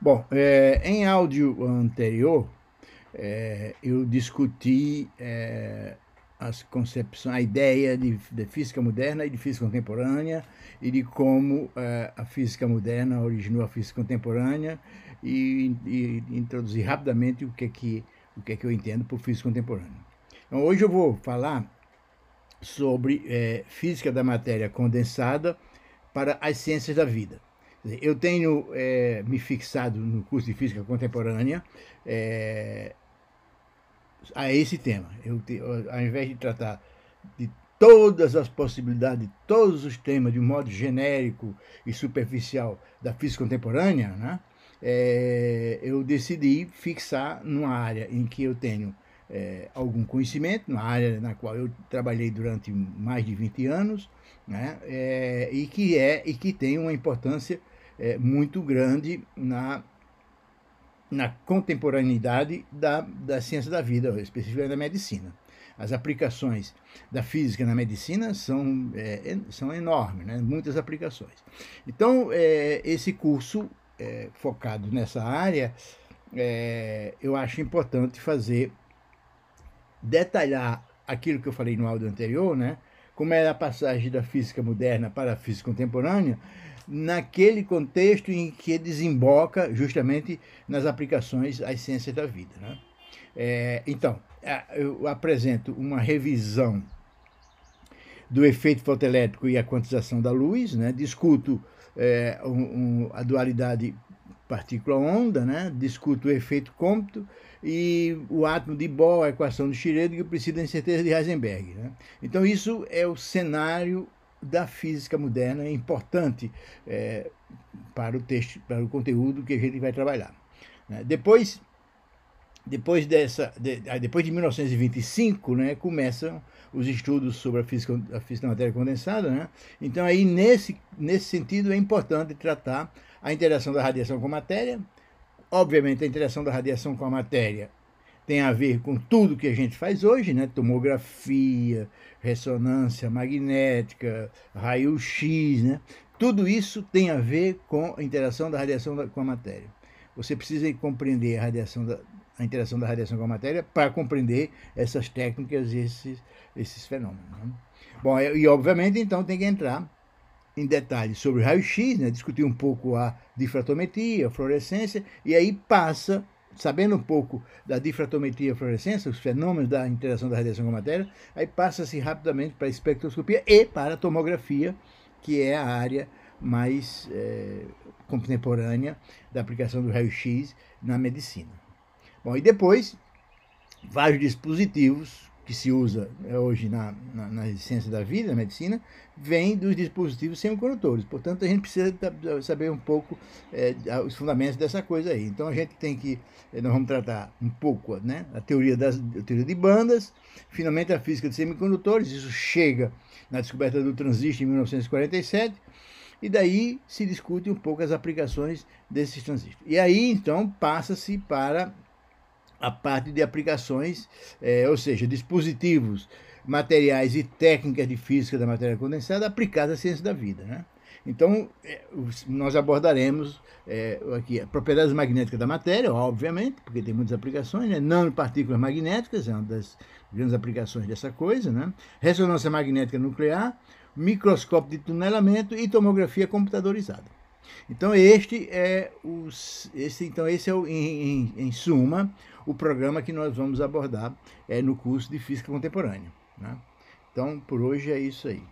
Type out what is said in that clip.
Bom, é, em áudio anterior, é, eu discuti é, as concepções, a ideia de, de, física moderna e de física contemporânea e de como é, a física moderna originou a física contemporânea e, e introduzir rapidamente o que é que o que é que eu entendo por física contemporânea. Então, hoje eu vou falar sobre é, física da matéria condensada para as ciências da vida. Eu tenho é, me fixado no curso de Física Contemporânea é, a esse tema. Eu, ao invés de tratar de todas as possibilidades, de todos os temas de um modo genérico e superficial da física contemporânea, né, é, eu decidi fixar numa área em que eu tenho é, algum conhecimento, na área na qual eu trabalhei durante mais de 20 anos, né, é, e que é e que tem uma importância é, muito grande na, na contemporaneidade da, da ciência da vida, especificamente da medicina. As aplicações da física na medicina são, é, são enormes, né? muitas aplicações. Então, é, esse curso é, focado nessa área, é, eu acho importante fazer, detalhar aquilo que eu falei no áudio anterior, né? como é a passagem da física moderna para a física contemporânea, naquele contexto em que desemboca justamente nas aplicações às ciências da vida. Né? É, então, eu apresento uma revisão do efeito fotoelétrico e a quantização da luz, né? discuto é, um, um, a dualidade partícula-onda, né? discuto o efeito cômputo e o átomo de Bohr, a equação de Schrödinger princípio da incerteza de Heisenberg. Né? Então, isso é o cenário da física moderna é importante é, para o texto, para o conteúdo que a gente vai trabalhar. Né? Depois, depois dessa, de, depois de 1925, né, começam os estudos sobre a física, a física da matéria condensada, né? Então aí nesse nesse sentido é importante tratar a interação da radiação com a matéria. Obviamente a interação da radiação com a matéria tem a ver com tudo que a gente faz hoje, né? Tomografia, ressonância magnética, raio-x, né? Tudo isso tem a ver com a interação da radiação com a matéria. Você precisa compreender a, radiação da, a interação da radiação com a matéria para compreender essas técnicas e esses, esses fenômenos. Né? Bom, e obviamente então tem que entrar em detalhes sobre raio-x, né? discutir um pouco a difratometria, a fluorescência, e aí passa sabendo um pouco da difratometria e fluorescência, os fenômenos da interação da radiação com a matéria, aí passa-se rapidamente para a espectroscopia e para a tomografia, que é a área mais é, contemporânea da aplicação do raio-x na medicina. Bom, e depois, vários dispositivos que se usa é, hoje na, na, na ciência da vida, na medicina, vem dos dispositivos semicondutores. Portanto, a gente precisa saber um pouco é, os fundamentos dessa coisa aí. Então, a gente tem que, é, nós vamos tratar um pouco né, a, teoria das, a teoria de bandas, finalmente a física de semicondutores, isso chega na descoberta do transistor em 1947, e daí se discute um pouco as aplicações desses transistores. E aí, então, passa-se para a parte de aplicações, é, ou seja, dispositivos, materiais e técnicas de física da matéria condensada aplicadas à ciência da vida. Né? Então, é, nós abordaremos é, aqui propriedades magnéticas da matéria, obviamente, porque tem muitas aplicações, né? nanopartículas magnéticas, é uma das grandes aplicações dessa coisa, né? ressonância magnética nuclear, microscópio de tunelamento e tomografia computadorizada. Então este é os, esse, então esse é o, em, em, em, suma o programa que nós vamos abordar é, no curso de Física Contemporânea. Né? Então por hoje é isso aí.